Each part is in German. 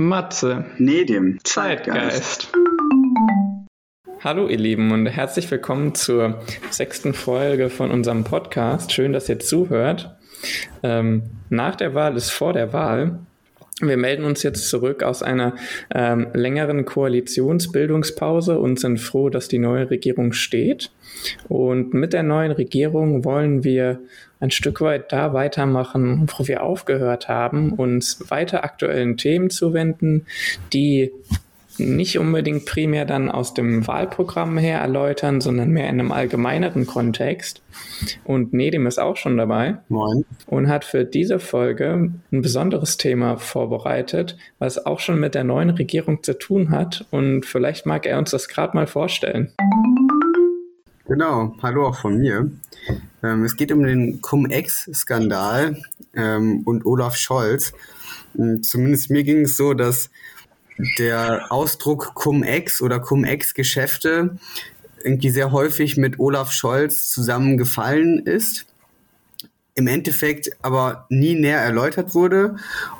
Matze. Nee, dem Zeitgeist. Hallo ihr Lieben und herzlich willkommen zur sechsten Folge von unserem Podcast. Schön, dass ihr zuhört. Ähm, nach der Wahl ist vor der Wahl. Wir melden uns jetzt zurück aus einer ähm, längeren Koalitionsbildungspause und sind froh, dass die neue Regierung steht. Und mit der neuen Regierung wollen wir ein Stück weit da weitermachen, wo wir aufgehört haben, uns weiter aktuellen Themen zuwenden, die nicht unbedingt primär dann aus dem Wahlprogramm her erläutern, sondern mehr in einem allgemeineren Kontext. Und Nedim ist auch schon dabei. Moin. Und hat für diese Folge ein besonderes Thema vorbereitet, was auch schon mit der neuen Regierung zu tun hat. Und vielleicht mag er uns das gerade mal vorstellen. Genau, hallo auch von mir. Ähm, es geht um den Cum-Ex-Skandal ähm, und Olaf Scholz. Und zumindest mir ging es so, dass der Ausdruck Cum-Ex oder Cum-Ex-Geschäfte irgendwie sehr häufig mit Olaf Scholz zusammengefallen ist, im Endeffekt aber nie näher erläutert wurde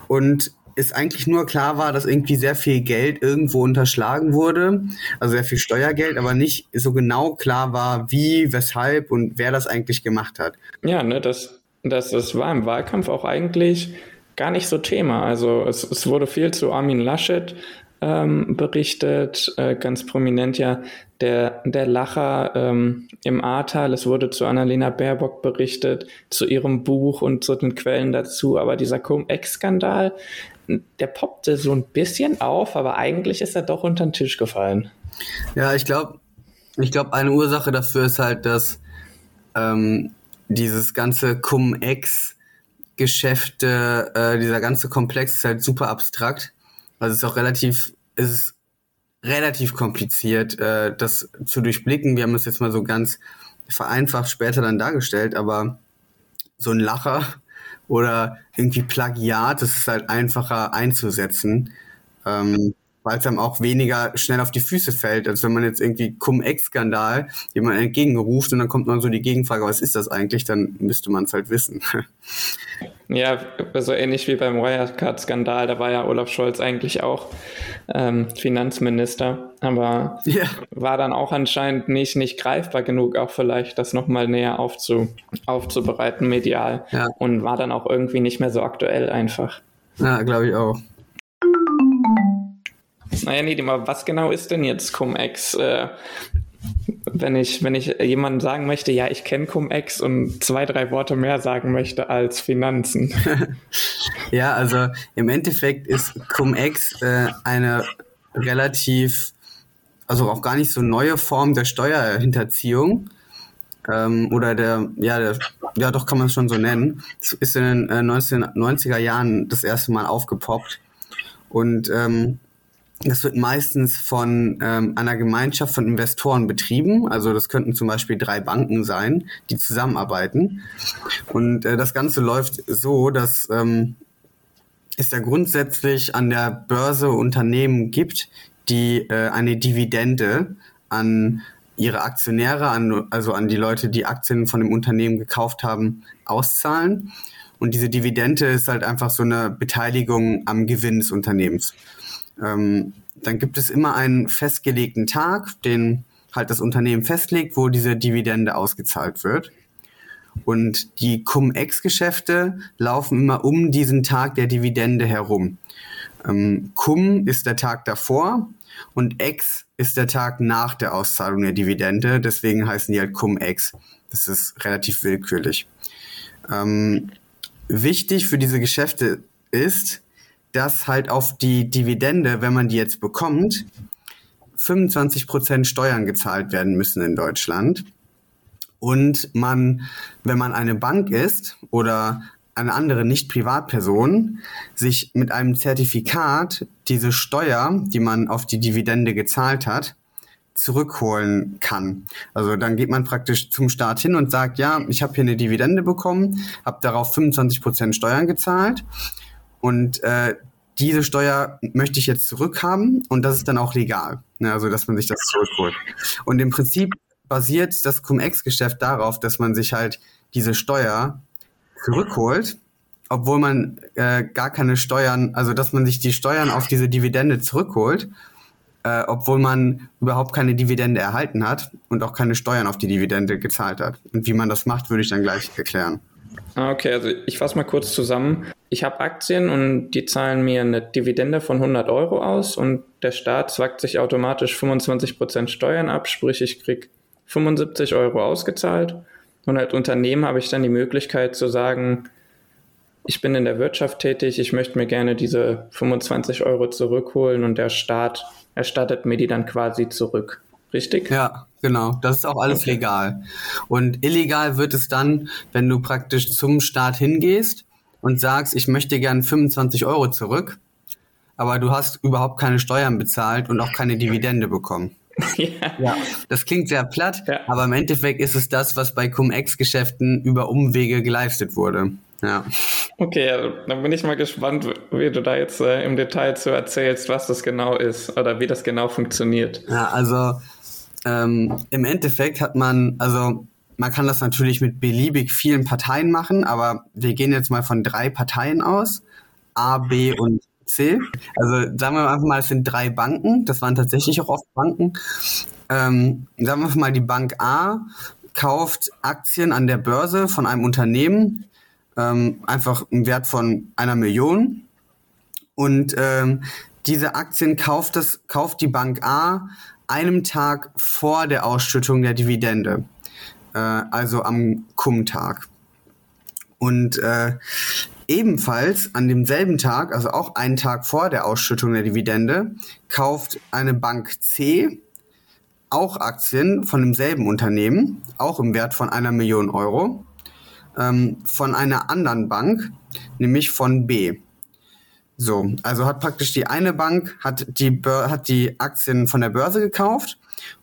und es eigentlich nur klar war, dass irgendwie sehr viel Geld irgendwo unterschlagen wurde, also sehr viel Steuergeld, aber nicht so genau klar war, wie, weshalb und wer das eigentlich gemacht hat. Ja, ne, das, das, das war im Wahlkampf auch eigentlich gar nicht so Thema. Also es, es wurde viel zu Armin Laschet ähm, berichtet, äh, ganz prominent ja der, der Lacher ähm, im Ahrtal. Es wurde zu Annalena Baerbock berichtet, zu ihrem Buch und zu den Quellen dazu. Aber dieser Cum-Ex-Skandal, der poppte so ein bisschen auf, aber eigentlich ist er doch unter den Tisch gefallen. Ja, ich glaube, ich glaube, eine Ursache dafür ist halt, dass ähm, dieses ganze Cum-Ex Geschäfte, äh, dieser ganze Komplex ist halt super abstrakt. Also es ist auch relativ, es ist relativ kompliziert, äh, das zu durchblicken. Wir haben es jetzt mal so ganz vereinfacht später dann dargestellt, aber so ein Lacher oder irgendwie Plagiat, das ist halt einfacher einzusetzen. Ähm, weil es einem auch weniger schnell auf die Füße fällt, als wenn man jetzt irgendwie Cum-Ex-Skandal jemand entgegenruft und dann kommt man so die Gegenfrage, was ist das eigentlich, dann müsste man es halt wissen. Ja, so ähnlich wie beim Wirecard-Skandal, da war ja Olaf Scholz eigentlich auch ähm, Finanzminister, aber ja. war dann auch anscheinend nicht, nicht greifbar genug, auch vielleicht das nochmal näher aufzu, aufzubereiten medial ja. und war dann auch irgendwie nicht mehr so aktuell einfach. Ja, glaube ich auch. Naja, nee, aber was genau ist denn jetzt Cum-Ex? Äh, wenn ich, wenn ich jemandem sagen möchte, ja, ich kenne Cum-Ex und zwei, drei Worte mehr sagen möchte als Finanzen. ja, also im Endeffekt ist Cum-Ex äh, eine relativ, also auch gar nicht so neue Form der Steuerhinterziehung. Ähm, oder der, ja, der, ja, doch kann man es schon so nennen. Das ist in den äh, 1990er Jahren das erste Mal aufgepoppt. Und ähm, das wird meistens von ähm, einer Gemeinschaft von Investoren betrieben. Also das könnten zum Beispiel drei Banken sein, die zusammenarbeiten. Und äh, das Ganze läuft so, dass ähm, es ja grundsätzlich an der Börse Unternehmen gibt, die äh, eine Dividende an ihre Aktionäre, an, also an die Leute, die Aktien von dem Unternehmen gekauft haben, auszahlen. Und diese Dividende ist halt einfach so eine Beteiligung am Gewinn des Unternehmens. Ähm, dann gibt es immer einen festgelegten Tag, den halt das Unternehmen festlegt, wo diese Dividende ausgezahlt wird. Und die Cum-Ex-Geschäfte laufen immer um diesen Tag der Dividende herum. Ähm, Cum ist der Tag davor und Ex ist der Tag nach der Auszahlung der Dividende. Deswegen heißen die halt Cum-Ex. Das ist relativ willkürlich. Ähm, wichtig für diese Geschäfte ist, dass halt auf die Dividende, wenn man die jetzt bekommt, 25 Prozent Steuern gezahlt werden müssen in Deutschland. Und man, wenn man eine Bank ist oder eine andere Nicht-Privatperson, sich mit einem Zertifikat diese Steuer, die man auf die Dividende gezahlt hat, zurückholen kann. Also dann geht man praktisch zum Staat hin und sagt, ja, ich habe hier eine Dividende bekommen, habe darauf 25 Prozent Steuern gezahlt und äh, diese Steuer möchte ich jetzt zurückhaben und das ist dann auch legal. Ne? Also dass man sich das zurückholt. Und im Prinzip basiert das Cum-Ex-Geschäft darauf, dass man sich halt diese Steuer zurückholt obwohl man äh, gar keine Steuern, also dass man sich die Steuern auf diese Dividende zurückholt, äh, obwohl man überhaupt keine Dividende erhalten hat und auch keine Steuern auf die Dividende gezahlt hat. Und wie man das macht, würde ich dann gleich erklären. Ah, okay, also ich fasse mal kurz zusammen. Ich habe Aktien und die zahlen mir eine Dividende von 100 Euro aus und der Staat zwackt sich automatisch 25% Steuern ab, sprich ich kriege 75 Euro ausgezahlt und als Unternehmen habe ich dann die Möglichkeit zu sagen, ich bin in der Wirtschaft tätig, ich möchte mir gerne diese 25 Euro zurückholen und der Staat erstattet mir die dann quasi zurück. Richtig? Ja, genau. Das ist auch alles okay. legal. Und illegal wird es dann, wenn du praktisch zum Staat hingehst und sagst, ich möchte gern 25 Euro zurück, aber du hast überhaupt keine Steuern bezahlt und auch keine Dividende bekommen. Ja. ja. Das klingt sehr platt, ja. aber im Endeffekt ist es das, was bei Cum-Ex-Geschäften über Umwege geleistet wurde. Ja. Okay, also, dann bin ich mal gespannt, wie du da jetzt äh, im Detail zu erzählst, was das genau ist oder wie das genau funktioniert. Ja, also ähm, im Endeffekt hat man, also man kann das natürlich mit beliebig vielen Parteien machen, aber wir gehen jetzt mal von drei Parteien aus. A, B und C. Also sagen wir einfach mal, es sind drei Banken. Das waren tatsächlich auch oft Banken. Ähm, sagen wir einfach mal, die Bank A kauft Aktien an der Börse von einem Unternehmen, ähm, einfach im Wert von einer Million. Und ähm, diese Aktien kauft, das, kauft die Bank A einem Tag vor der Ausschüttung der Dividende, äh, also am Cum-Tag. Und äh, ebenfalls an demselben Tag, also auch einen Tag vor der Ausschüttung der Dividende, kauft eine Bank C auch Aktien von demselben Unternehmen, auch im Wert von einer Million Euro, ähm, von einer anderen Bank, nämlich von B. So, also hat praktisch die eine Bank hat die hat die Aktien von der Börse gekauft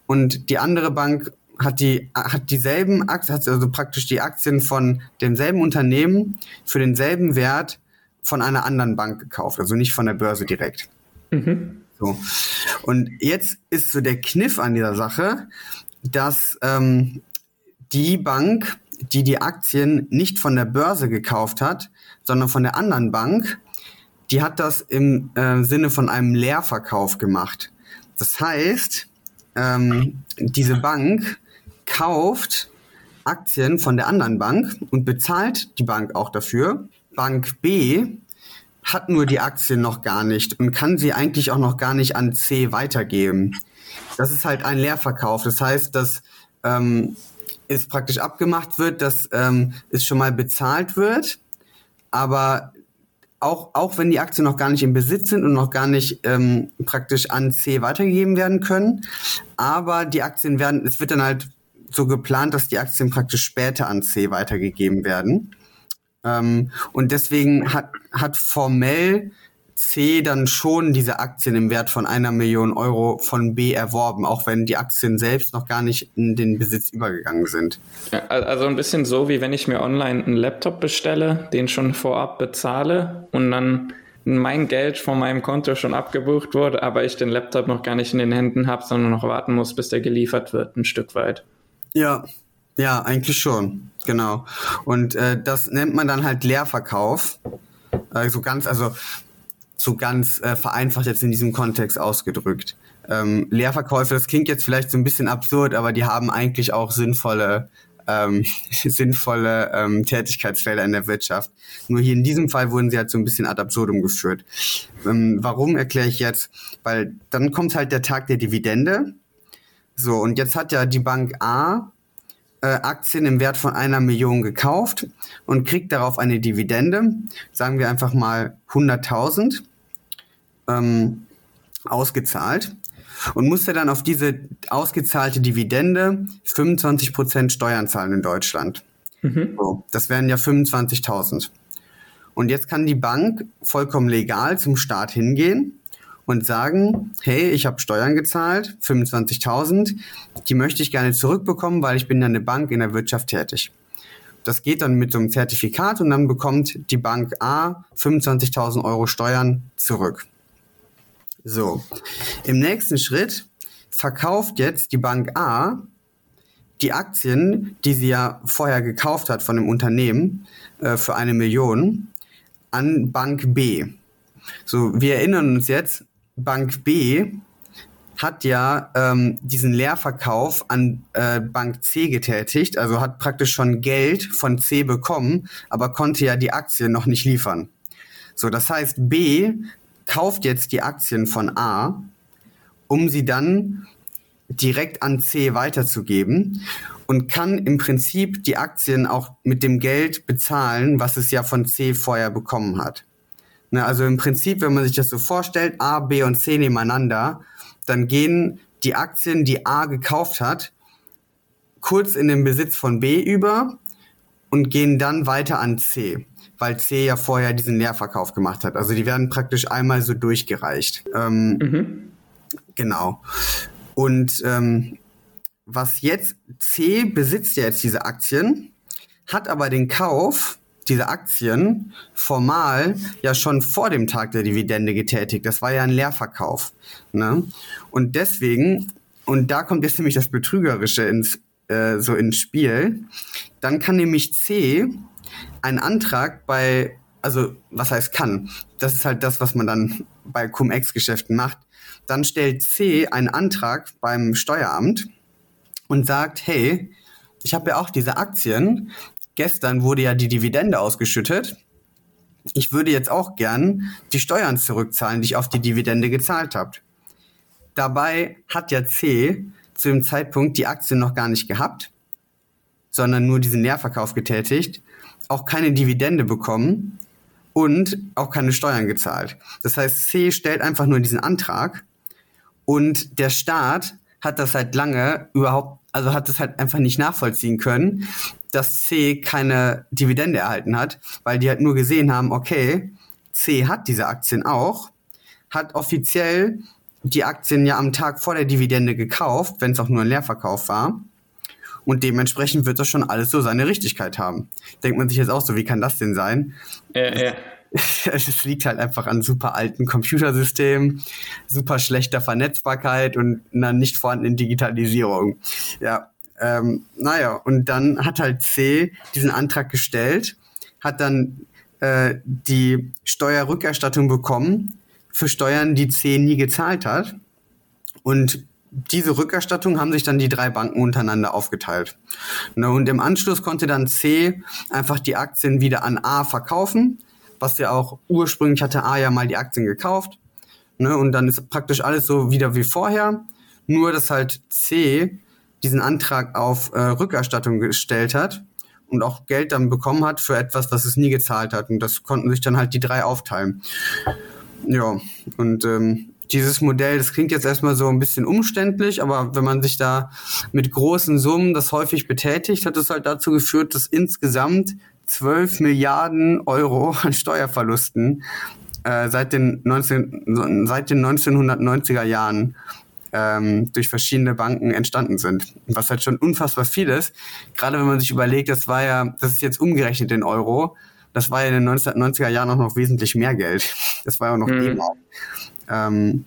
und die andere Bank hat die hat dieselben Aktien, hat also praktisch die Aktien von demselben Unternehmen für denselben Wert von einer anderen Bank gekauft, also nicht von der Börse direkt. Mhm. So. Und jetzt ist so der Kniff an dieser Sache, dass ähm, die Bank, die die Aktien nicht von der Börse gekauft hat, sondern von der anderen Bank, die hat das im äh, Sinne von einem Leerverkauf gemacht. Das heißt, ähm, diese Bank kauft Aktien von der anderen Bank und bezahlt die Bank auch dafür. Bank B hat nur die Aktien noch gar nicht und kann sie eigentlich auch noch gar nicht an C weitergeben. Das ist halt ein Leerverkauf. Das heißt, dass ähm, es praktisch abgemacht wird, dass ähm, es schon mal bezahlt wird, aber auch, auch wenn die Aktien noch gar nicht im Besitz sind und noch gar nicht ähm, praktisch an C weitergegeben werden können. Aber die Aktien werden, es wird dann halt so geplant, dass die Aktien praktisch später an C weitergegeben werden. Ähm, und deswegen hat, hat formell C dann schon diese Aktien im Wert von einer Million Euro von B erworben, auch wenn die Aktien selbst noch gar nicht in den Besitz übergegangen sind. Ja, also ein bisschen so, wie wenn ich mir online einen Laptop bestelle, den schon vorab bezahle und dann mein Geld von meinem Konto schon abgebucht wurde, aber ich den Laptop noch gar nicht in den Händen habe, sondern noch warten muss, bis der geliefert wird, ein Stück weit. Ja, ja, eigentlich schon, genau. Und äh, das nennt man dann halt Leerverkauf. Also ganz, also so ganz äh, vereinfacht jetzt in diesem Kontext ausgedrückt. Ähm, Leerverkäufe, das klingt jetzt vielleicht so ein bisschen absurd, aber die haben eigentlich auch sinnvolle ähm, sinnvolle ähm, Tätigkeitsfelder in der Wirtschaft. Nur hier in diesem Fall wurden sie halt so ein bisschen ad absurdum geführt. Ähm, warum erkläre ich jetzt? Weil dann kommt halt der Tag der Dividende. So, und jetzt hat ja die Bank A äh, Aktien im Wert von einer Million gekauft und kriegt darauf eine Dividende, sagen wir einfach mal 100.000 ähm, ausgezahlt und musste dann auf diese ausgezahlte Dividende 25% Steuern zahlen in Deutschland. Mhm. So, das wären ja 25.000. Und jetzt kann die Bank vollkommen legal zum Staat hingehen und sagen, hey, ich habe Steuern gezahlt, 25.000, die möchte ich gerne zurückbekommen, weil ich bin ja eine Bank in der Wirtschaft tätig. Das geht dann mit so einem Zertifikat und dann bekommt die Bank A 25.000 Euro Steuern zurück. So, im nächsten Schritt verkauft jetzt die Bank A die Aktien, die sie ja vorher gekauft hat von dem Unternehmen äh, für eine Million, an Bank B. So, wir erinnern uns jetzt, Bank B hat ja ähm, diesen Leerverkauf an äh, Bank C getätigt, also hat praktisch schon Geld von C bekommen, aber konnte ja die Aktien noch nicht liefern. So, das heißt, B kauft jetzt die Aktien von A, um sie dann direkt an C weiterzugeben und kann im Prinzip die Aktien auch mit dem Geld bezahlen, was es ja von C vorher bekommen hat. Ne, also im Prinzip, wenn man sich das so vorstellt, A, B und C nebeneinander, dann gehen die Aktien, die A gekauft hat, kurz in den Besitz von B über und gehen dann weiter an C, weil C ja vorher diesen Leerverkauf gemacht hat. Also die werden praktisch einmal so durchgereicht. Ähm, mhm. Genau. Und ähm, was jetzt C besitzt ja jetzt diese Aktien, hat aber den Kauf diese Aktien formal ja schon vor dem Tag der Dividende getätigt. Das war ja ein Leerverkauf. Ne? Und deswegen, und da kommt jetzt nämlich das Betrügerische ins, äh, so ins Spiel, dann kann nämlich C einen Antrag bei, also was heißt kann, das ist halt das, was man dann bei Cum-Ex-Geschäften macht, dann stellt C einen Antrag beim Steueramt und sagt, hey, ich habe ja auch diese Aktien, gestern wurde ja die Dividende ausgeschüttet. Ich würde jetzt auch gern die Steuern zurückzahlen, die ich auf die Dividende gezahlt habe. Dabei hat ja C zu dem Zeitpunkt die Aktien noch gar nicht gehabt, sondern nur diesen Leerverkauf getätigt, auch keine Dividende bekommen und auch keine Steuern gezahlt. Das heißt, C stellt einfach nur diesen Antrag und der Staat hat das seit lange überhaupt, also hat das halt einfach nicht nachvollziehen können, dass C keine Dividende erhalten hat, weil die halt nur gesehen haben, okay, C hat diese Aktien auch, hat offiziell die Aktien ja am Tag vor der Dividende gekauft, wenn es auch nur ein Leerverkauf war. Und dementsprechend wird das schon alles so seine Richtigkeit haben. Denkt man sich jetzt auch so, wie kann das denn sein? Äh, äh. es liegt halt einfach an super alten Computersystemen, super schlechter Vernetzbarkeit und einer nicht vorhandenen Digitalisierung. Ja, ähm, naja, und dann hat halt C diesen Antrag gestellt, hat dann äh, die Steuerrückerstattung bekommen für Steuern, die C nie gezahlt hat. Und diese Rückerstattung haben sich dann die drei Banken untereinander aufgeteilt. Ne, und im Anschluss konnte dann C einfach die Aktien wieder an A verkaufen, was ja auch ursprünglich hatte A ja mal die Aktien gekauft. Ne, und dann ist praktisch alles so wieder wie vorher. Nur, dass halt C diesen Antrag auf äh, Rückerstattung gestellt hat und auch Geld dann bekommen hat für etwas, was es nie gezahlt hat. Und das konnten sich dann halt die drei aufteilen. Ja, und ähm, dieses Modell, das klingt jetzt erstmal so ein bisschen umständlich, aber wenn man sich da mit großen Summen das häufig betätigt, hat es halt dazu geführt, dass insgesamt 12 Milliarden Euro an Steuerverlusten äh, seit, den 19, seit den 1990er Jahren ähm, durch verschiedene Banken entstanden sind. Was halt schon unfassbar viel ist. Gerade wenn man sich überlegt, das war ja, das ist jetzt umgerechnet in Euro. Das war ja in den 1990er Jahren auch noch wesentlich mehr Geld. Das war ja auch noch mhm. D-Mark. Ähm,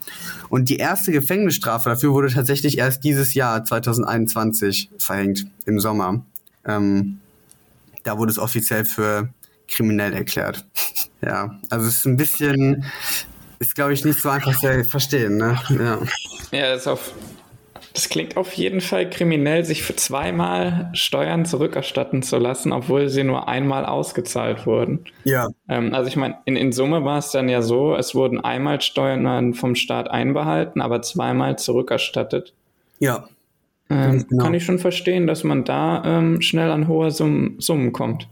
und die erste Gefängnisstrafe dafür wurde tatsächlich erst dieses Jahr, 2021, verhängt, im Sommer. Ähm, da wurde es offiziell für kriminell erklärt. ja, also es ist ein bisschen, ist, glaube ich, nicht so einfach zu verstehen. Ne? Ja, ja das, auf, das klingt auf jeden Fall kriminell, sich für zweimal Steuern zurückerstatten zu lassen, obwohl sie nur einmal ausgezahlt wurden. Ja. Ähm, also ich meine, in, in Summe war es dann ja so, es wurden einmal Steuern vom Staat einbehalten, aber zweimal zurückerstattet. Ja. Ähm, genau. Kann ich schon verstehen, dass man da ähm, schnell an hohe Summen, Summen kommt.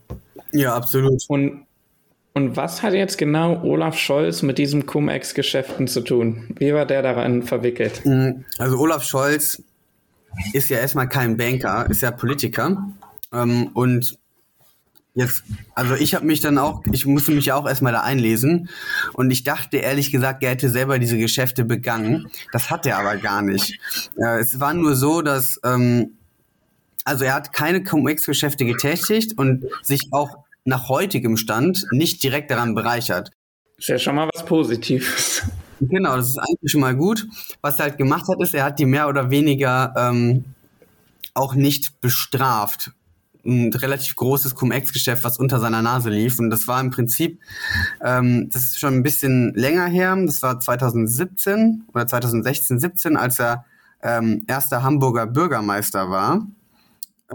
Ja, absolut. Und und was hat jetzt genau Olaf Scholz mit diesem Cum-Ex-Geschäften zu tun? Wie war der daran verwickelt? Mm, also Olaf Scholz ist ja erstmal kein Banker, ist ja Politiker. Ähm, und jetzt, also ich habe mich dann auch, ich musste mich ja auch erstmal da einlesen und ich dachte ehrlich gesagt, er hätte selber diese Geschäfte begangen. Das hat er aber gar nicht. Äh, es war nur so, dass ähm, also er hat keine Cum-Ex-Geschäfte getätigt und sich auch nach heutigem Stand nicht direkt daran bereichert. Ist ja schon mal was Positives. Genau, das ist eigentlich schon mal gut. Was er halt gemacht hat, ist, er hat die mehr oder weniger ähm, auch nicht bestraft. ein relativ großes Cum-Ex-Geschäft, was unter seiner Nase lief. Und das war im Prinzip, ähm, das ist schon ein bisschen länger her, das war 2017 oder 2016, 17, als er ähm, erster Hamburger Bürgermeister war.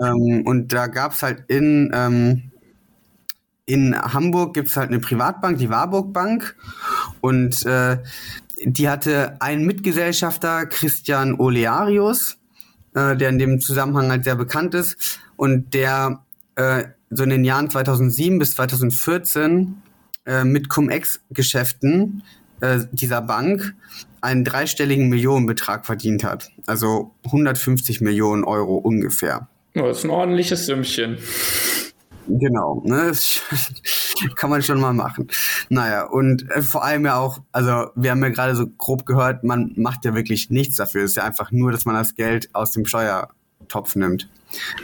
Ähm, und da gab's halt in, ähm, in Hamburg gibt's halt eine Privatbank, die Warburg Bank. Und äh, die hatte einen Mitgesellschafter, Christian Olearius, äh, der in dem Zusammenhang halt sehr bekannt ist und der äh, so in den Jahren 2007 bis 2014 äh, mit Cum-Ex-Geschäften äh, dieser Bank einen dreistelligen Millionenbetrag verdient hat. Also 150 Millionen Euro ungefähr. Oh, das ist ein ordentliches Sümmchen. Genau, ne? Das kann man schon mal machen. Naja, und äh, vor allem ja auch, also wir haben ja gerade so grob gehört, man macht ja wirklich nichts dafür. Es ist ja einfach nur, dass man das Geld aus dem Steuertopf nimmt.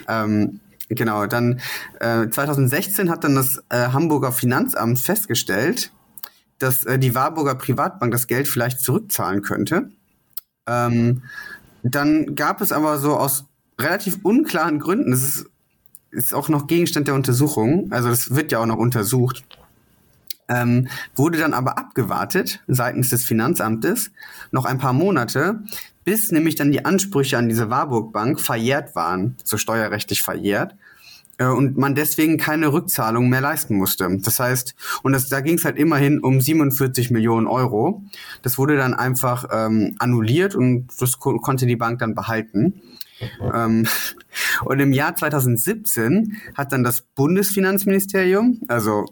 Ähm, genau, dann äh, 2016 hat dann das äh, Hamburger Finanzamt festgestellt, dass äh, die Warburger Privatbank das Geld vielleicht zurückzahlen könnte. Ähm, dann gab es aber so aus relativ unklaren Gründen, das ist ist auch noch Gegenstand der Untersuchung, also das wird ja auch noch untersucht, ähm, wurde dann aber abgewartet seitens des Finanzamtes noch ein paar Monate, bis nämlich dann die Ansprüche an diese Warburg Bank verjährt waren, so steuerrechtlich verjährt. äh, und man deswegen keine Rückzahlung mehr leisten musste. Das heißt, und das, da ging es halt immerhin um 47 Millionen Euro. Das wurde dann einfach ähm, annulliert und das ko konnte die Bank dann behalten. Ähm, und im Jahr 2017 hat dann das Bundesfinanzministerium, also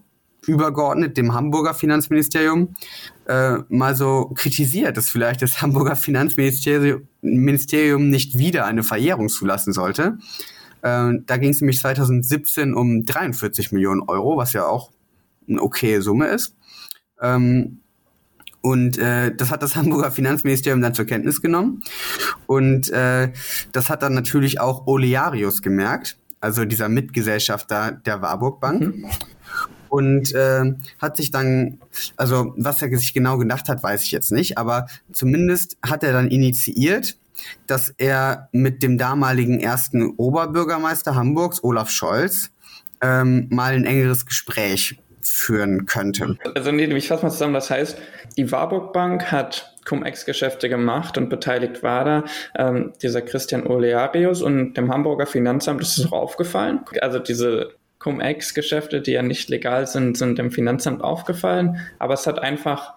übergeordnet dem Hamburger Finanzministerium, äh, mal so kritisiert, dass vielleicht das Hamburger Finanzministerium Ministerium nicht wieder eine Verjährung zulassen sollte. Äh, da ging es nämlich 2017 um 43 Millionen Euro, was ja auch eine okaye Summe ist. Ähm, und äh, das hat das Hamburger Finanzministerium dann zur Kenntnis genommen. Und äh, das hat dann natürlich auch Olearius gemerkt, also dieser Mitgesellschafter der Warburg Bank. Mhm. Und äh, hat sich dann, also was er sich genau gedacht hat, weiß ich jetzt nicht, aber zumindest hat er dann initiiert, dass er mit dem damaligen ersten Oberbürgermeister Hamburgs, Olaf Scholz, ähm, mal ein engeres Gespräch führen könnte. Also nee, ich fasse mal zusammen, das heißt, die Warburg Bank hat Cum-Ex-Geschäfte gemacht und beteiligt war da ähm, dieser Christian Olearius und dem Hamburger Finanzamt ist es auch aufgefallen. Also diese Cum-Ex-Geschäfte, die ja nicht legal sind, sind dem Finanzamt aufgefallen, aber es hat einfach,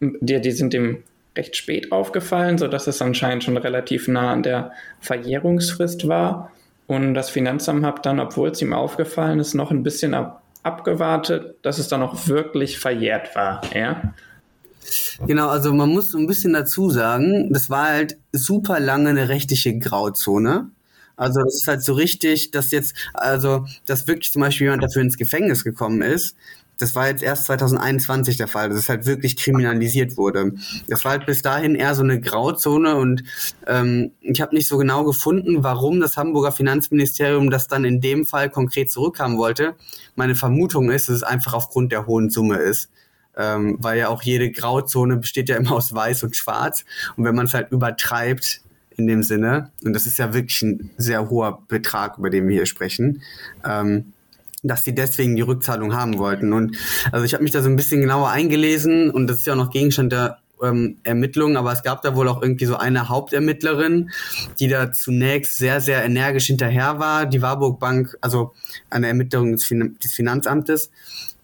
die, die sind dem recht spät aufgefallen, sodass es anscheinend schon relativ nah an der Verjährungsfrist war. Und das Finanzamt hat dann, obwohl es ihm aufgefallen ist, noch ein bisschen ab abgewartet, dass es dann auch wirklich verjährt war, ja? Genau, also man muss so ein bisschen dazu sagen, das war halt super lange eine rechtliche Grauzone. Also das ist halt so richtig, dass jetzt, also dass wirklich zum Beispiel jemand dafür ins Gefängnis gekommen ist, das war jetzt erst 2021 der Fall, dass es halt wirklich kriminalisiert wurde. Das war halt bis dahin eher so eine Grauzone und ähm, ich habe nicht so genau gefunden, warum das Hamburger Finanzministerium das dann in dem Fall konkret zurückhaben wollte. Meine Vermutung ist, dass es einfach aufgrund der hohen Summe ist. Ähm, weil ja auch jede Grauzone besteht ja immer aus Weiß und Schwarz. Und wenn man es halt übertreibt in dem Sinne, und das ist ja wirklich ein sehr hoher Betrag, über den wir hier sprechen, ähm, dass sie deswegen die Rückzahlung haben wollten. Und also ich habe mich da so ein bisschen genauer eingelesen und das ist ja auch noch Gegenstand der ähm, Ermittlungen, aber es gab da wohl auch irgendwie so eine Hauptermittlerin, die da zunächst sehr, sehr energisch hinterher war. Die Warburg Bank, also eine Ermittlung des, fin des Finanzamtes,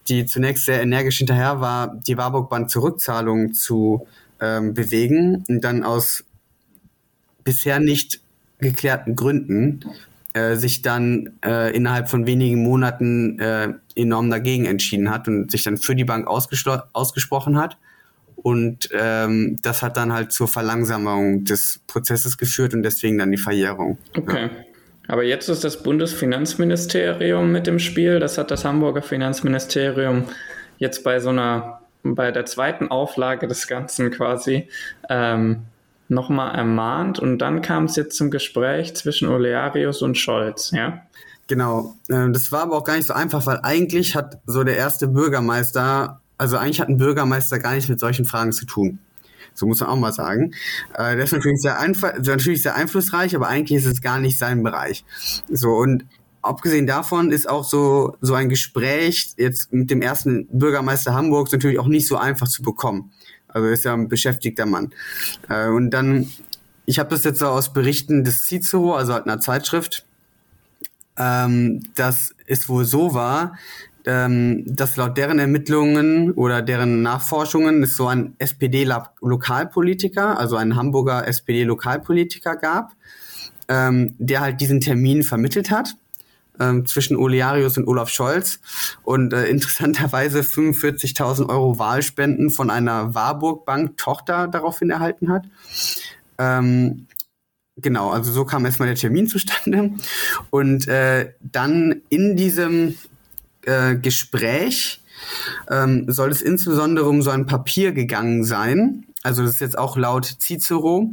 die zunächst sehr energisch hinterher war, die Warburg Bank zur Rückzahlung zu ähm, bewegen und dann aus bisher nicht geklärten Gründen äh, sich dann äh, innerhalb von wenigen Monaten äh, enorm dagegen entschieden hat und sich dann für die Bank ausgesprochen hat. Und ähm, das hat dann halt zur Verlangsamung des Prozesses geführt und deswegen dann die Verjährung. Okay. Ja. Aber jetzt ist das Bundesfinanzministerium mit im Spiel. Das hat das Hamburger Finanzministerium jetzt bei so einer, bei der zweiten Auflage des Ganzen quasi ähm, nochmal ermahnt und dann kam es jetzt zum Gespräch zwischen Olearius und Scholz, ja? Genau. Ähm, das war aber auch gar nicht so einfach, weil eigentlich hat so der erste Bürgermeister, also eigentlich hat ein Bürgermeister gar nichts mit solchen Fragen zu tun. So muss man auch mal sagen. Äh, der ist natürlich sehr, natürlich sehr einflussreich, aber eigentlich ist es gar nicht sein Bereich. So, und abgesehen davon ist auch so, so ein Gespräch jetzt mit dem ersten Bürgermeister Hamburgs natürlich auch nicht so einfach zu bekommen. Also ist ja ein beschäftigter Mann. Äh, und dann, ich habe das jetzt so aus Berichten des Cicero, also halt einer Zeitschrift, ähm, dass es wohl so war, ähm, dass laut deren Ermittlungen oder deren Nachforschungen es so ein SPD-Lokalpolitiker, also ein Hamburger SPD-Lokalpolitiker gab, ähm, der halt diesen Termin vermittelt hat ähm, zwischen Olearius und Olaf Scholz und äh, interessanterweise 45.000 Euro Wahlspenden von einer Warburg Bank Tochter daraufhin erhalten hat. Ähm, genau, also so kam erstmal der Termin zustande und äh, dann in diesem äh, Gespräch ähm, soll es insbesondere um so ein Papier gegangen sein. Also das ist jetzt auch laut Cicero,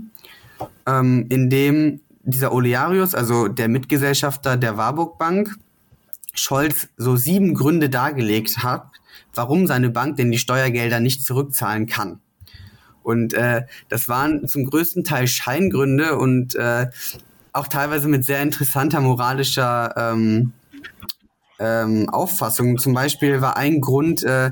ähm, in dem dieser Olearius, also der Mitgesellschafter der Warburg Bank, Scholz so sieben Gründe dargelegt hat, warum seine Bank denn die Steuergelder nicht zurückzahlen kann. Und äh, das waren zum größten Teil Scheingründe und äh, auch teilweise mit sehr interessanter moralischer ähm, ähm, Auffassungen. Zum Beispiel war ein Grund, äh,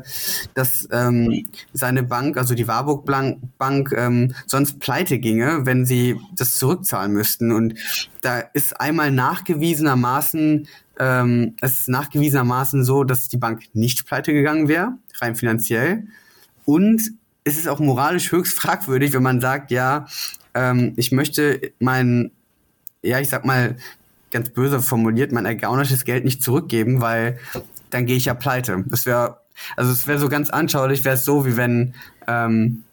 dass ähm, seine Bank, also die Warburg Bank, ähm, sonst pleite ginge, wenn sie das zurückzahlen müssten. Und da ist einmal nachgewiesenermaßen, ähm, es ist nachgewiesenermaßen so, dass die Bank nicht pleite gegangen wäre, rein finanziell. Und es ist auch moralisch höchst fragwürdig, wenn man sagt, ja, ähm, ich möchte meinen ja, ich sag mal, ganz böse formuliert, mein ergaunertes Geld nicht zurückgeben, weil dann gehe ich ja pleite. Das wäre, also es wäre so ganz anschaulich, wäre es so, wie wenn ähm,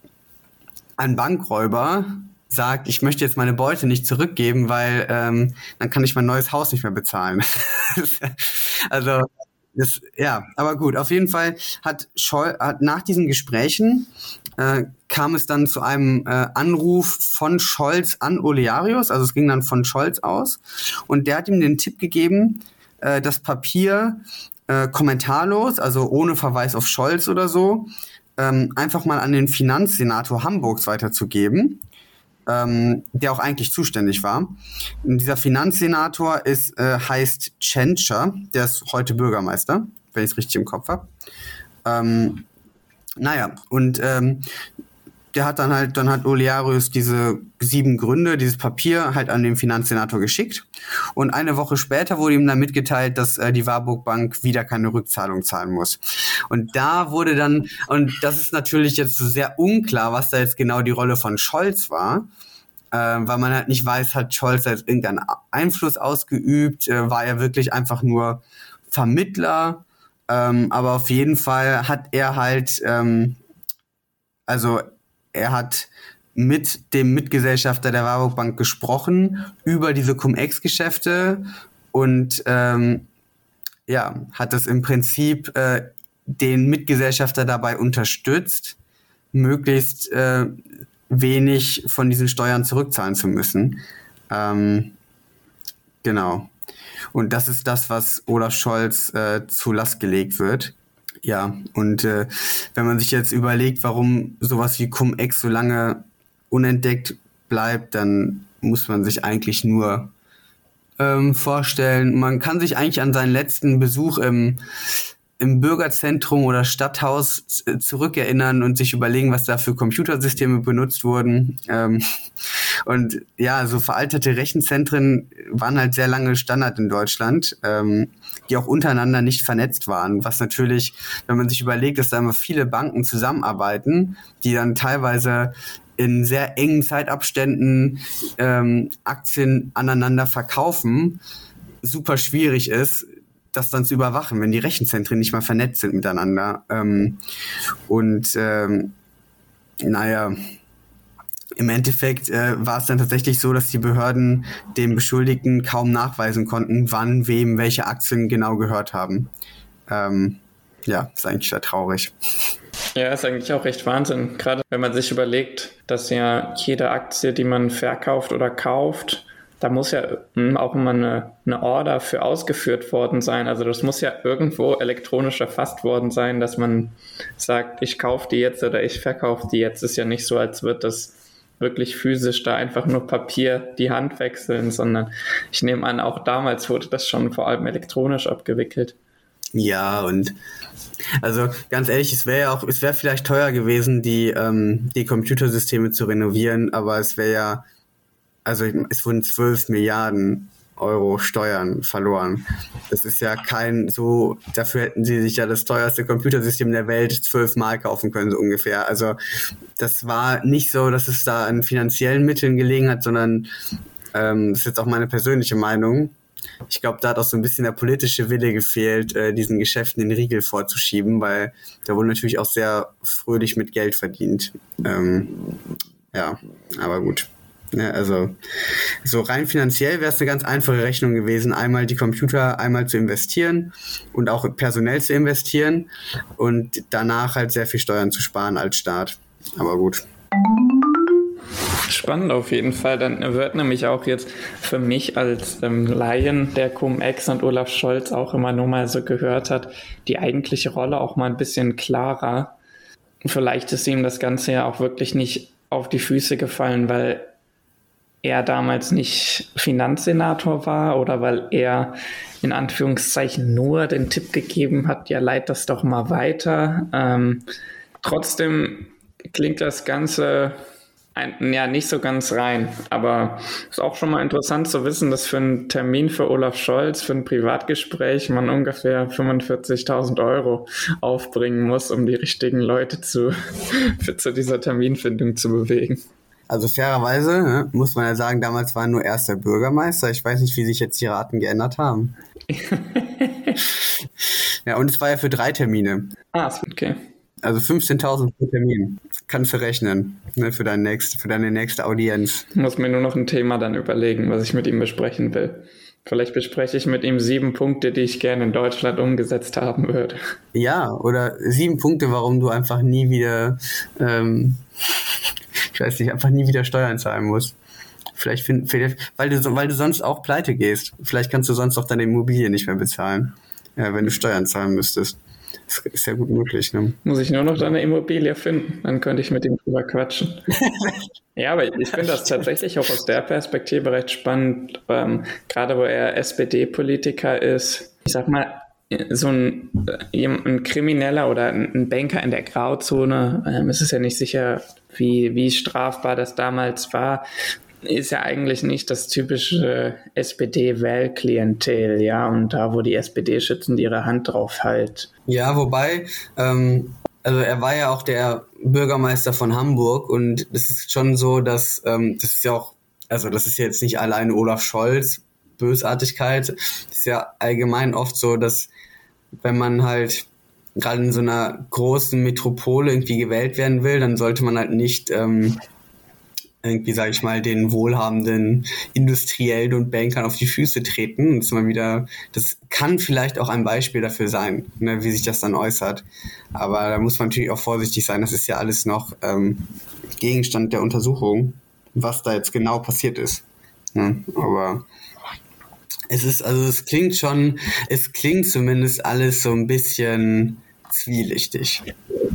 ein Bankräuber sagt, ich möchte jetzt meine Beute nicht zurückgeben, weil ähm, dann kann ich mein neues Haus nicht mehr bezahlen. also das, ja, aber gut, auf jeden Fall hat Scholl hat nach diesen Gesprächen äh, kam es dann zu einem äh, Anruf von Scholz an Olearius, also es ging dann von Scholz aus und der hat ihm den Tipp gegeben, äh, das Papier äh, kommentarlos, also ohne Verweis auf Scholz oder so, ähm, einfach mal an den Finanzsenator Hamburgs weiterzugeben, ähm, der auch eigentlich zuständig war. Und dieser Finanzsenator ist, äh, heißt Tschentscher, der ist heute Bürgermeister, wenn ich es richtig im Kopf habe. Ähm, naja, und ähm, der hat dann halt, dann hat Olearius diese sieben Gründe, dieses Papier halt an den Finanzsenator geschickt. Und eine Woche später wurde ihm dann mitgeteilt, dass äh, die Warburg Bank wieder keine Rückzahlung zahlen muss. Und da wurde dann, und das ist natürlich jetzt sehr unklar, was da jetzt genau die Rolle von Scholz war. Äh, weil man halt nicht weiß, hat Scholz jetzt irgendeinen Einfluss ausgeübt, äh, war er wirklich einfach nur Vermittler, ähm, aber auf jeden Fall hat er halt, ähm, also er hat mit dem Mitgesellschafter der Warburg Bank gesprochen über diese Cum-Ex-Geschäfte und ähm, ja, hat das im Prinzip äh, den Mitgesellschafter dabei unterstützt, möglichst äh, wenig von diesen Steuern zurückzahlen zu müssen. Ähm, genau. Und das ist das, was Olaf Scholz äh, zu Last gelegt wird. Ja, und äh, wenn man sich jetzt überlegt, warum sowas wie Cum-Ex so lange unentdeckt bleibt, dann muss man sich eigentlich nur ähm, vorstellen, man kann sich eigentlich an seinen letzten Besuch im im Bürgerzentrum oder Stadthaus zurückerinnern und sich überlegen, was da für Computersysteme benutzt wurden. Ähm, und ja, so veraltete Rechenzentren waren halt sehr lange Standard in Deutschland, ähm, die auch untereinander nicht vernetzt waren. Was natürlich, wenn man sich überlegt, dass da immer viele Banken zusammenarbeiten, die dann teilweise in sehr engen Zeitabständen ähm, Aktien aneinander verkaufen, super schwierig ist, das dann zu überwachen, wenn die Rechenzentren nicht mal vernetzt sind miteinander. Ähm, und ähm, naja, im Endeffekt äh, war es dann tatsächlich so, dass die Behörden dem Beschuldigten kaum nachweisen konnten, wann wem welche Aktien genau gehört haben. Ähm, ja, ist eigentlich sehr traurig. Ja, ist eigentlich auch recht Wahnsinn. Gerade wenn man sich überlegt, dass ja jede Aktie, die man verkauft oder kauft, da muss ja hm, auch immer eine, eine Order für ausgeführt worden sein. Also das muss ja irgendwo elektronisch erfasst worden sein, dass man sagt, ich kaufe die jetzt oder ich verkaufe die jetzt. Ist ja nicht so, als wird das wirklich physisch da einfach nur Papier die Hand wechseln, sondern ich nehme an, auch damals wurde das schon vor allem elektronisch abgewickelt. Ja, und also ganz ehrlich, es wäre ja auch, es wäre vielleicht teuer gewesen, die, ähm, die Computersysteme zu renovieren, aber es wäre ja, also es wurden 12 Milliarden Euro Steuern verloren. Das ist ja kein so, dafür hätten sie sich ja das teuerste Computersystem der Welt zwölfmal kaufen können, so ungefähr. Also das war nicht so, dass es da an finanziellen Mitteln gelegen hat, sondern ähm, das ist jetzt auch meine persönliche Meinung. Ich glaube, da hat auch so ein bisschen der politische Wille gefehlt, äh, diesen Geschäften den Riegel vorzuschieben, weil da wurde natürlich auch sehr fröhlich mit Geld verdient. Ähm, ja, aber gut. Ja, also so rein finanziell wäre es eine ganz einfache Rechnung gewesen, einmal die Computer einmal zu investieren und auch personell zu investieren und danach halt sehr viel Steuern zu sparen als Staat. Aber gut. Spannend auf jeden Fall. Dann wird nämlich auch jetzt für mich als ähm, Laien, der Cum-Ex und Olaf Scholz auch immer nur mal so gehört hat, die eigentliche Rolle auch mal ein bisschen klarer. Vielleicht ist ihm das Ganze ja auch wirklich nicht auf die Füße gefallen, weil er damals nicht Finanzsenator war oder weil er in Anführungszeichen nur den Tipp gegeben hat, ja, leit das doch mal weiter. Ähm, trotzdem klingt das Ganze ein, ja nicht so ganz rein, aber ist auch schon mal interessant zu wissen, dass für einen Termin für Olaf Scholz, für ein Privatgespräch, man ungefähr 45.000 Euro aufbringen muss, um die richtigen Leute zu, zu dieser Terminfindung zu bewegen. Also fairerweise ne, muss man ja sagen, damals war nur erster Bürgermeister. Ich weiß nicht, wie sich jetzt die Raten geändert haben. ja, und es war ja für drei Termine. Ah, okay. Also 15.000 pro Termin. Kannst du rechnen ne, für, dein nächst, für deine nächste Audienz. Ich muss mir nur noch ein Thema dann überlegen, was ich mit ihm besprechen will. Vielleicht bespreche ich mit ihm sieben Punkte, die ich gerne in Deutschland umgesetzt haben würde. Ja, oder sieben Punkte, warum du einfach nie wieder ähm, ich weiß nicht, einfach nie wieder Steuern zahlen musst. Vielleicht, find, vielleicht weil, du, weil du sonst auch pleite gehst. Vielleicht kannst du sonst auch deine Immobilie nicht mehr bezahlen, ja, wenn du Steuern zahlen müsstest. Das ist ja gut möglich. Ne? Muss ich nur noch deine Immobilie finden, dann könnte ich mit ihm drüber quatschen. ja, aber ich finde das tatsächlich auch aus der Perspektive recht spannend, ähm, gerade wo er SPD-Politiker ist. Ich sag mal, so ein, äh, ein Krimineller oder ein Banker in der Grauzone, ähm, es ist ja nicht sicher, wie, wie strafbar das damals war, ist ja eigentlich nicht das typische SPD-Wählklientel, ja, und da, wo die SPD-Schützen ihre Hand drauf halt. Ja, wobei, ähm, also er war ja auch der Bürgermeister von Hamburg und es ist schon so, dass ähm, das ist ja auch, also das ist jetzt nicht allein Olaf Scholz, Bösartigkeit, ist ja allgemein oft so, dass wenn man halt gerade in so einer großen Metropole irgendwie gewählt werden will, dann sollte man halt nicht ähm, irgendwie, sage ich mal, den wohlhabenden Industriellen und Bankern auf die Füße treten. Das, mal wieder, das kann vielleicht auch ein Beispiel dafür sein, ne, wie sich das dann äußert. Aber da muss man natürlich auch vorsichtig sein. Das ist ja alles noch ähm, Gegenstand der Untersuchung, was da jetzt genau passiert ist. Ne? Aber es ist, also es klingt schon, es klingt zumindest alles so ein bisschen zwielichtig.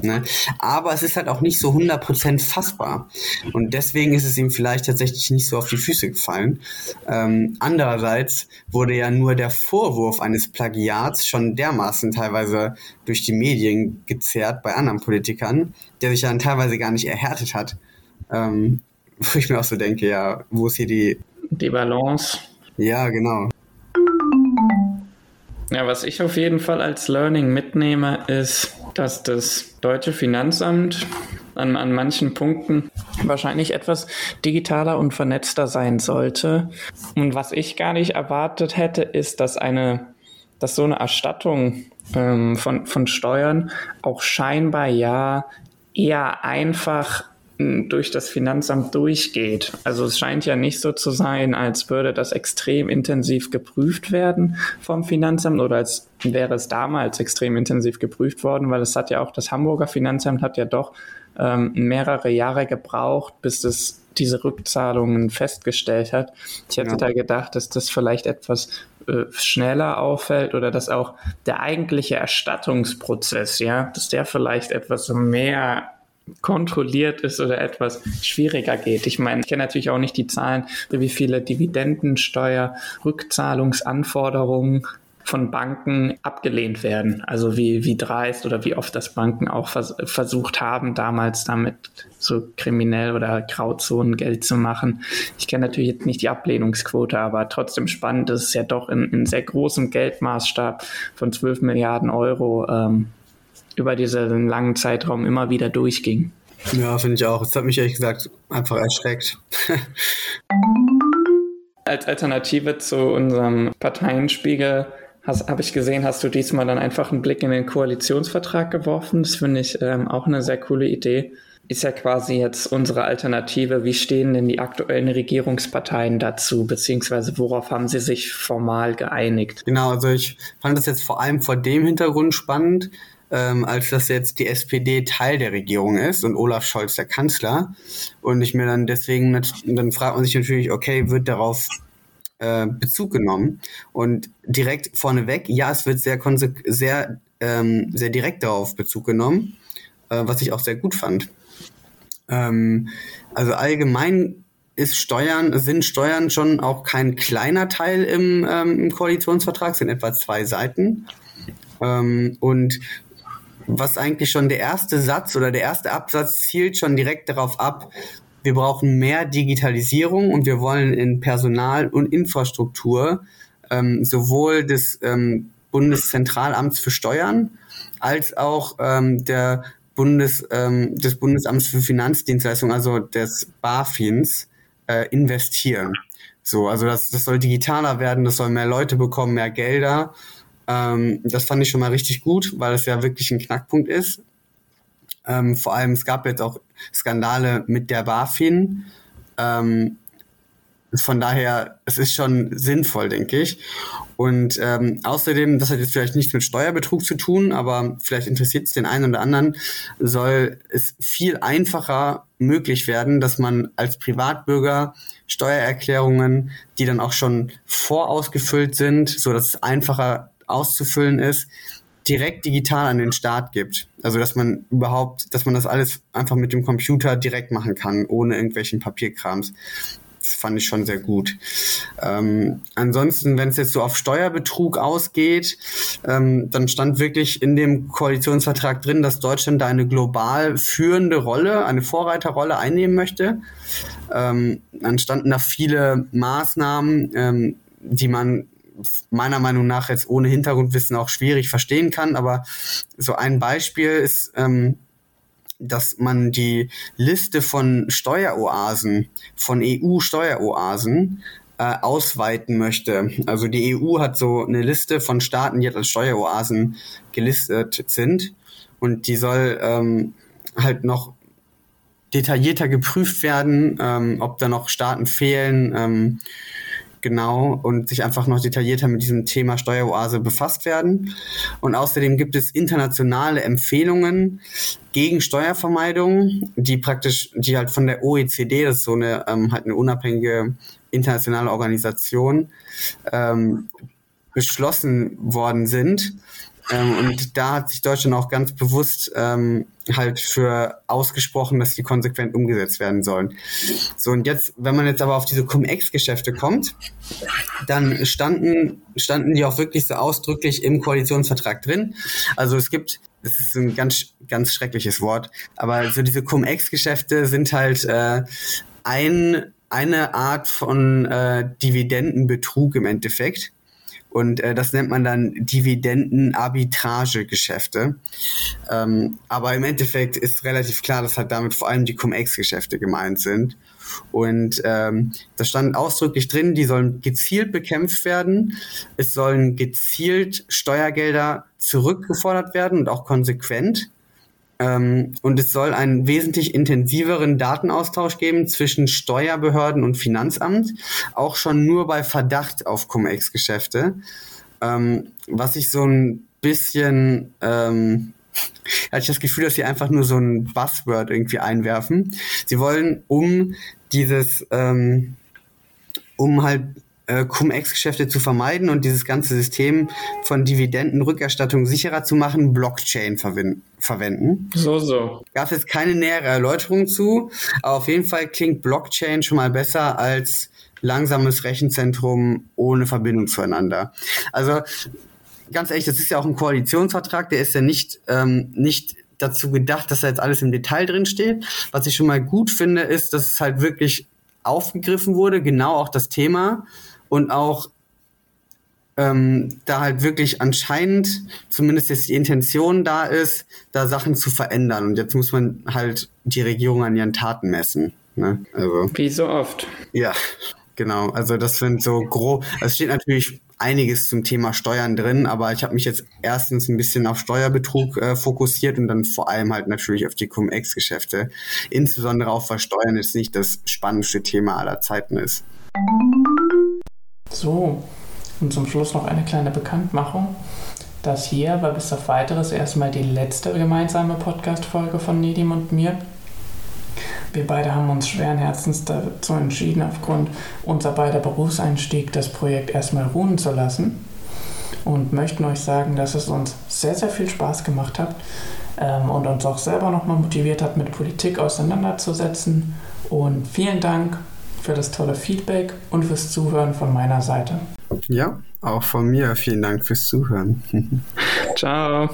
Ne? Aber es ist halt auch nicht so 100% fassbar. Und deswegen ist es ihm vielleicht tatsächlich nicht so auf die Füße gefallen. Ähm, andererseits wurde ja nur der Vorwurf eines Plagiats schon dermaßen teilweise durch die Medien gezerrt bei anderen Politikern, der sich dann teilweise gar nicht erhärtet hat. Ähm, wo ich mir auch so denke, ja, wo ist hier die... Die Balance. Ja, genau. Ja, was ich auf jeden Fall als Learning mitnehme, ist, dass das deutsche Finanzamt an, an manchen Punkten wahrscheinlich etwas digitaler und vernetzter sein sollte. Und was ich gar nicht erwartet hätte, ist, dass eine, dass so eine Erstattung ähm, von, von Steuern auch scheinbar ja eher einfach durch das Finanzamt durchgeht. Also es scheint ja nicht so zu sein, als würde das extrem intensiv geprüft werden vom Finanzamt oder als wäre es damals extrem intensiv geprüft worden, weil es hat ja auch das Hamburger Finanzamt hat ja doch ähm, mehrere Jahre gebraucht, bis es diese Rückzahlungen festgestellt hat. Ich hätte ja. da gedacht, dass das vielleicht etwas äh, schneller auffällt oder dass auch der eigentliche Erstattungsprozess, ja, dass der vielleicht etwas mehr kontrolliert ist oder etwas schwieriger geht. Ich meine, ich kenne natürlich auch nicht die Zahlen, wie viele Dividendensteuer, Rückzahlungsanforderungen von Banken abgelehnt werden. Also wie, wie dreist oder wie oft das Banken auch vers versucht haben, damals damit so kriminell oder Grauzonen Geld zu machen. Ich kenne natürlich jetzt nicht die Ablehnungsquote, aber trotzdem spannend ist es ja doch in, in sehr großem Geldmaßstab von 12 Milliarden Euro ähm, über diesen langen Zeitraum immer wieder durchging. Ja, finde ich auch. Das hat mich ehrlich gesagt einfach erschreckt. Als Alternative zu unserem Parteienspiegel habe ich gesehen, hast du diesmal dann einfach einen Blick in den Koalitionsvertrag geworfen. Das finde ich ähm, auch eine sehr coole Idee. Ist ja quasi jetzt unsere Alternative. Wie stehen denn die aktuellen Regierungsparteien dazu, beziehungsweise worauf haben sie sich formal geeinigt? Genau, also ich fand das jetzt vor allem vor dem Hintergrund spannend, ähm, als dass jetzt die SPD Teil der Regierung ist und Olaf Scholz der Kanzler. Und ich mir dann deswegen, dann fragt man sich natürlich, okay, wird darauf äh, Bezug genommen und direkt vorneweg, ja, es wird sehr, sehr, ähm, sehr direkt darauf Bezug genommen, äh, was ich auch sehr gut fand. Ähm, also allgemein ist Steuern, sind Steuern schon auch kein kleiner Teil im, ähm, im Koalitionsvertrag, sind etwa zwei Seiten. Ähm, und was eigentlich schon der erste Satz oder der erste Absatz zielt schon direkt darauf ab, wir brauchen mehr Digitalisierung und wir wollen in Personal und Infrastruktur ähm, sowohl des ähm, Bundeszentralamts für Steuern als auch ähm, der Bundes, ähm, des Bundesamts für Finanzdienstleistungen, also des BaFins, äh, investieren. So, also das, das soll digitaler werden, das soll mehr Leute bekommen, mehr Gelder. Ähm, das fand ich schon mal richtig gut, weil es ja wirklich ein Knackpunkt ist. Ähm, vor allem, es gab jetzt auch Skandale mit der BaFin. Ähm, von daher, es ist schon sinnvoll, denke ich. Und ähm, außerdem, das hat jetzt vielleicht nichts mit Steuerbetrug zu tun, aber vielleicht interessiert es den einen oder anderen, soll es viel einfacher möglich werden, dass man als Privatbürger Steuererklärungen, die dann auch schon vorausgefüllt sind, so dass es einfacher auszufüllen ist, direkt digital an den Start gibt. Also dass man überhaupt, dass man das alles einfach mit dem Computer direkt machen kann, ohne irgendwelchen Papierkrams. Das fand ich schon sehr gut. Ähm, ansonsten, wenn es jetzt so auf Steuerbetrug ausgeht, ähm, dann stand wirklich in dem Koalitionsvertrag drin, dass Deutschland da eine global führende Rolle, eine Vorreiterrolle einnehmen möchte. Ähm, dann standen da viele Maßnahmen, ähm, die man meiner Meinung nach jetzt ohne Hintergrundwissen auch schwierig verstehen kann. Aber so ein Beispiel ist, ähm, dass man die Liste von Steueroasen, von EU-Steueroasen, äh, ausweiten möchte. Also die EU hat so eine Liste von Staaten, die als Steueroasen gelistet sind. Und die soll ähm, halt noch detaillierter geprüft werden, ähm, ob da noch Staaten fehlen. Ähm, genau und sich einfach noch detaillierter mit diesem Thema Steueroase befasst werden. Und außerdem gibt es internationale Empfehlungen gegen Steuervermeidung, die praktisch, die halt von der OECD, das ist so eine ähm, halt eine unabhängige internationale Organisation, ähm, beschlossen worden sind. Ähm, und da hat sich Deutschland auch ganz bewusst ähm, halt für ausgesprochen, dass die konsequent umgesetzt werden sollen. So, und jetzt, wenn man jetzt aber auf diese Cum-Ex-Geschäfte kommt, dann standen, standen die auch wirklich so ausdrücklich im Koalitionsvertrag drin. Also es gibt, das ist ein ganz, ganz schreckliches Wort, aber so diese Cum-Ex-Geschäfte sind halt äh, ein, eine Art von äh, Dividendenbetrug im Endeffekt. Und äh, das nennt man dann Dividendenarbitragegeschäfte. Ähm, aber im Endeffekt ist relativ klar, dass halt damit vor allem die Cum-Ex-Geschäfte gemeint sind. Und ähm, das stand ausdrücklich drin, die sollen gezielt bekämpft werden. Es sollen gezielt Steuergelder zurückgefordert werden und auch konsequent. Ähm, und es soll einen wesentlich intensiveren Datenaustausch geben zwischen Steuerbehörden und Finanzamt, auch schon nur bei Verdacht auf Cum-Ex-Geschäfte. Ähm, was ich so ein bisschen, ähm, hatte ich das Gefühl, dass sie einfach nur so ein Buzzword irgendwie einwerfen. Sie wollen um dieses, ähm, um halt äh, Cum-Ex-Geschäfte zu vermeiden und dieses ganze System von Dividendenrückerstattung sicherer zu machen, Blockchain verwenden. So, so. Gab es jetzt keine nähere Erläuterung zu, aber auf jeden Fall klingt Blockchain schon mal besser als langsames Rechenzentrum ohne Verbindung zueinander. Also ganz ehrlich, das ist ja auch ein Koalitionsvertrag, der ist ja nicht, ähm, nicht dazu gedacht, dass da jetzt alles im Detail drin steht. Was ich schon mal gut finde, ist, dass es halt wirklich aufgegriffen wurde, genau auch das Thema und auch ähm, da halt wirklich anscheinend zumindest jetzt die Intention da ist, da Sachen zu verändern. Und jetzt muss man halt die Regierung an ihren Taten messen. Ne? Also, Wie so oft. Ja, genau. Also das sind so grob. Es steht natürlich einiges zum Thema Steuern drin, aber ich habe mich jetzt erstens ein bisschen auf Steuerbetrug äh, fokussiert und dann vor allem halt natürlich auf die Cum-Ex-Geschäfte. Insbesondere auch, weil Steuern jetzt nicht das spannendste Thema aller Zeiten ist. So, und zum Schluss noch eine kleine Bekanntmachung. Das hier war bis auf weiteres erstmal die letzte gemeinsame Podcast-Folge von Nedim und mir. Wir beide haben uns schweren Herzens dazu entschieden, aufgrund unserer beider Berufseinstieg das Projekt erstmal ruhen zu lassen und möchten euch sagen, dass es uns sehr, sehr viel Spaß gemacht hat ähm, und uns auch selber nochmal motiviert hat, mit Politik auseinanderzusetzen. Und vielen Dank für das tolle Feedback und fürs Zuhören von meiner Seite. Ja, auch von mir vielen Dank fürs Zuhören. Ciao.